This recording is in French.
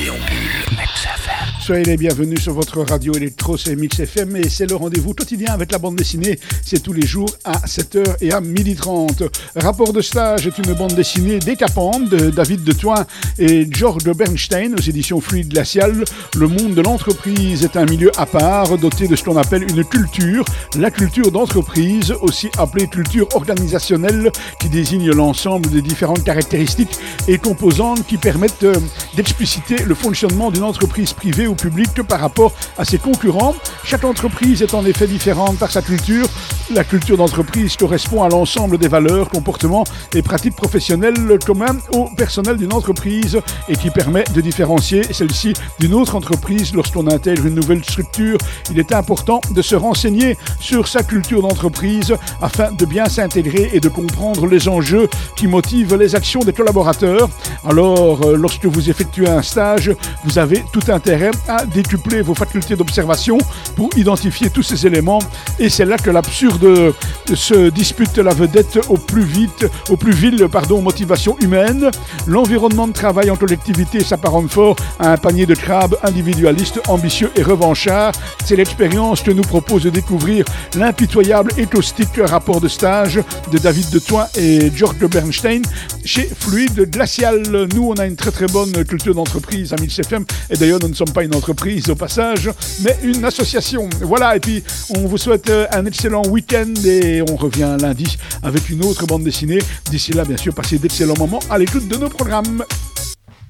et en plus soyez les bienvenus sur votre radio électro, c'est Mix FM et c'est le rendez-vous quotidien avec la bande dessinée. C'est tous les jours à 7h et à 12h30. Rapport de stage est une bande dessinée décapante de David de Toin et George Bernstein aux éditions Fluide Glacial. Le monde de l'entreprise est un milieu à part doté de ce qu'on appelle une culture, la culture d'entreprise, aussi appelée culture organisationnelle, qui désigne l'ensemble des différentes caractéristiques et composantes qui permettent euh, d'expliciter le fonctionnement d'une entreprise privée ou publique par rapport à ses concurrents. Chaque entreprise est en effet différente par sa culture. La culture d'entreprise correspond à l'ensemble des valeurs, comportements et pratiques professionnelles communs au personnel d'une entreprise et qui permet de différencier celle-ci d'une autre entreprise lorsqu'on intègre une nouvelle structure. Il est important de se renseigner sur sa culture d'entreprise afin de bien s'intégrer et de comprendre les enjeux qui motivent les actions des collaborateurs. Alors, euh, lorsque vous effectuez un stage, vous avez tout intérêt à décupler vos facultés d'observation pour identifier tous ces éléments. Et c'est là que l'absurde se dispute la vedette au plus vite, au plus vil, pardon, motivation humaine. L'environnement de travail en collectivité s'apparente fort à un panier de crabes individualistes, ambitieux et revanchards. C'est l'expérience que nous propose de découvrir l'impitoyable et caustique rapport de stage de David de Toin et George Bernstein chez Fluide Glacial. Nous, on a une très très bonne culture d'entreprise à 1000 FM et d'ailleurs, nous ne sommes pas une entreprise au passage, mais une association. Voilà, et puis on vous souhaite euh, un excellent week-end et on revient lundi avec une autre bande dessinée. D'ici là, bien sûr, passez d'excellents moments à l'écoute de nos programmes.